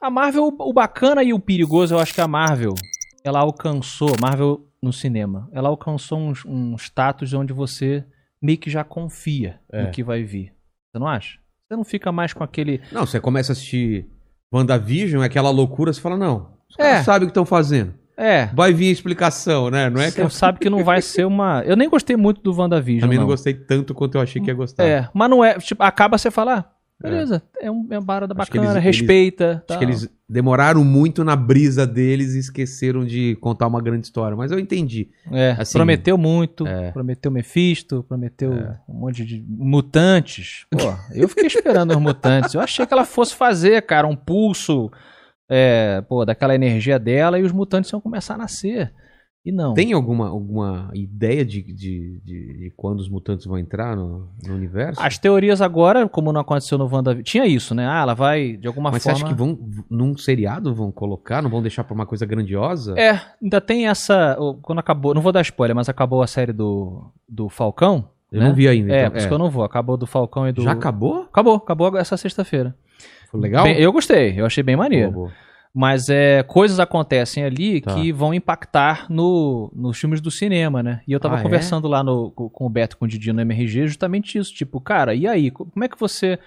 A Marvel, o bacana e o perigoso, eu acho que a Marvel, ela alcançou, Marvel no cinema, ela alcançou um, um status onde você meio que já confia É. no que vai vir. Você não acha? Você não fica mais com aquele. Não, você começa a assistir WandaVision, é aquela loucura, você fala, não, os É. caras sabem o que estão fazendo. É. Vai vir a explicação, né? Não é que Você sabe que não vai ser uma. Eu nem gostei muito do WandaVision. também não não gostei tanto quanto eu achei que ia gostar. É, mas não é. Tipo, acaba você falar, ah, beleza, é, um, é uma parada Acho bacana, eles- respeita. Acho tal. que eles demoraram muito na brisa deles e esqueceram de contar uma grande história. Mas eu entendi. É, assim, prometeu muito, é. prometeu Mephisto, prometeu um monte de mutantes. Pô, eu fiquei esperando os mutantes. Eu achei que ela fosse fazer, cara, um pulso é, pô, daquela energia dela e os mutantes iam começar a nascer. E não. Tem alguma, alguma ideia de, de, de, de quando os mutantes vão entrar no, no universo? As teorias agora, como não aconteceu no WandaVision, tinha isso, né? Ah, ela vai, de alguma Mas forma... você acha que vão, num seriado, vão colocar? Não vão deixar pra uma coisa grandiosa? É, ainda tem essa. Quando acabou. Não vou dar spoiler, mas acabou a série do, do Falcão. Eu né? não vi ainda. É, então, por isso que eu não vou. Acabou do Falcão e do. Já acabou? Acabou, acabou essa sexta-feira. Foi legal? Bem, eu gostei, eu achei bem maneiro. Boa, boa. Mas é, coisas acontecem ali Tá. que vão impactar no, nos filmes do cinema, né? E eu tava Ah, é? conversando lá no, com, o Beto com o Didi no MRG justamente isso. Tipo, cara, e aí? Co- Como é que você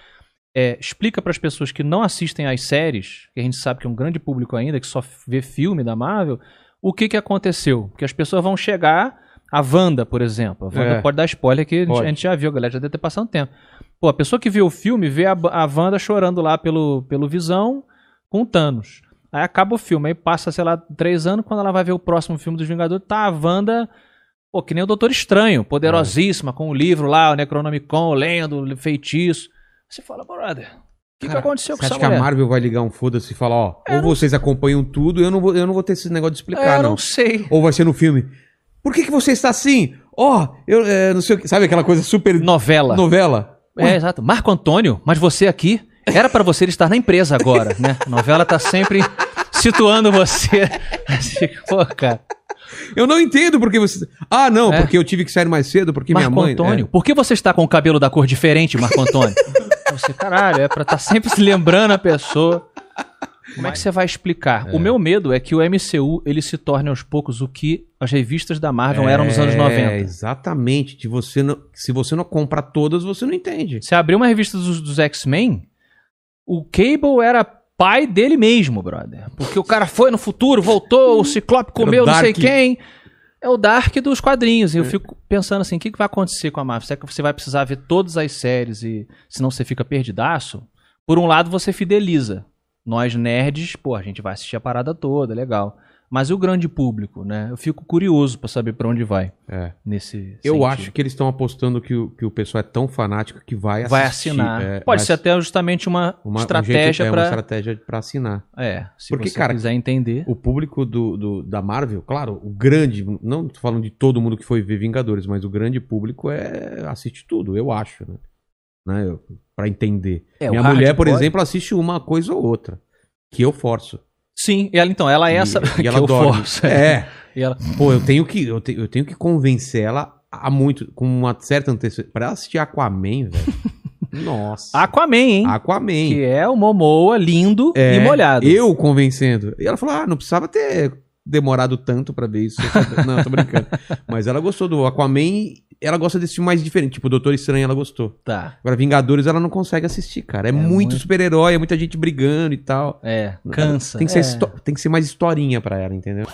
é, explica para as pessoas que não assistem às séries, que a gente sabe que é um grande público ainda, que só vê filme da Marvel, o que que aconteceu? Porque as pessoas vão chegar. A Wanda, por exemplo. A Wanda É. pode dar spoiler que a gente, Pode. a gente já viu, a galera já deve ter passado tempo. Pô, a pessoa que viu o filme vê a, a Wanda chorando lá pelo, pelo Visão com o Thanos. Aí acaba o filme, aí passa, sei lá, três anos, quando ela vai ver o próximo filme dos Vingadores, tá a Wanda, pô, que nem o Doutor Estranho, poderosíssima, com o livro lá, o Necronomicon, lendo, feitiço. Você fala, brother, o que, que aconteceu com Você essa acha que a mulher? Marvel vai ligar um foda-se e falar, ó, Eu ou não- vocês acompanham tudo, eu não vou, eu não vou ter esse negócio de É, explicar, eu não. não sei. Ou vai ser no filme. Por que, que você está assim? Ó, eu é, não sei o que. Sabe aquela coisa super Novela. novela? É, exato. Marco Antônio, mas você aqui, era pra você estar na empresa agora, né? A novela tá sempre situando você. Pô, cara. Eu não entendo porque você. Ah, não, É. porque eu tive que sair mais cedo, porque Marco minha mãe. Antônio, por que você está com o cabelo da cor diferente, Marco Antônio? você, caralho, é pra estar sempre se lembrando a pessoa. Como é que você vai explicar? O meu medo é que o MCU ele se torne aos poucos o que as revistas da Marvel eram nos anos 90. É, exatamente. De você não, se você não comprar todas, você não entende. Você abriu uma revista dos, dos X-Men, o Cable era pai dele mesmo, brother. Porque o cara foi no futuro, voltou, o Ciclope comeu não sei quem. É o Dark dos quadrinhos. E eu fico pensando assim, o que, que vai acontecer com a Marvel? Será que você vai precisar ver todas as séries e senão você fica perdidaço? Por um lado, você fideliza. Nós nerds, pô, a gente vai assistir a parada toda, legal. Mas o grande público, né? Eu fico curioso pra saber pra onde vai É. nesse Eu sentido. acho que eles estão apostando que o, que o pessoal é tão fanático que vai assistir. vai assinar. É, Pode vai ser até justamente uma, uma, um estratégia jeito- é, pra. uma estratégia pra assinar. É, se Porque, você cara, quiser entender. O público do, do- da Marvel, claro, o grande, não tô falando de todo mundo que foi ver Vingadores, mas o grande público é assiste tudo, eu acho, né? né? Pra entender. É, Minha mulher, por exemplo, assiste uma coisa ou outra, que eu forço. Sim, e ela então, ela é E- essa e, que ela dorme. forço. É. E ela, Pô, eu tenho que eu, te- eu tenho que convencer ela a muito com uma certa antecedência para assistir Aquaman, velho. Nossa. Aquaman, hein? Aquaman. Que é o Momoa lindo É, e molhado. Eu convencendo. E ela falou: ah, não precisava ter demorado tanto pra ver isso. não, tô brincando. Mas ela gostou do Aquaman. Ela gosta desse filme mais diferente. Tipo, Doutor Estranho, ela gostou. Tá. Agora, Vingadores, ela não consegue assistir, cara. É, muito, muito- super-herói, é muita gente brigando e tal. É, cansa. Tem que, ser é. tem que ser mais historinha pra ela, entendeu?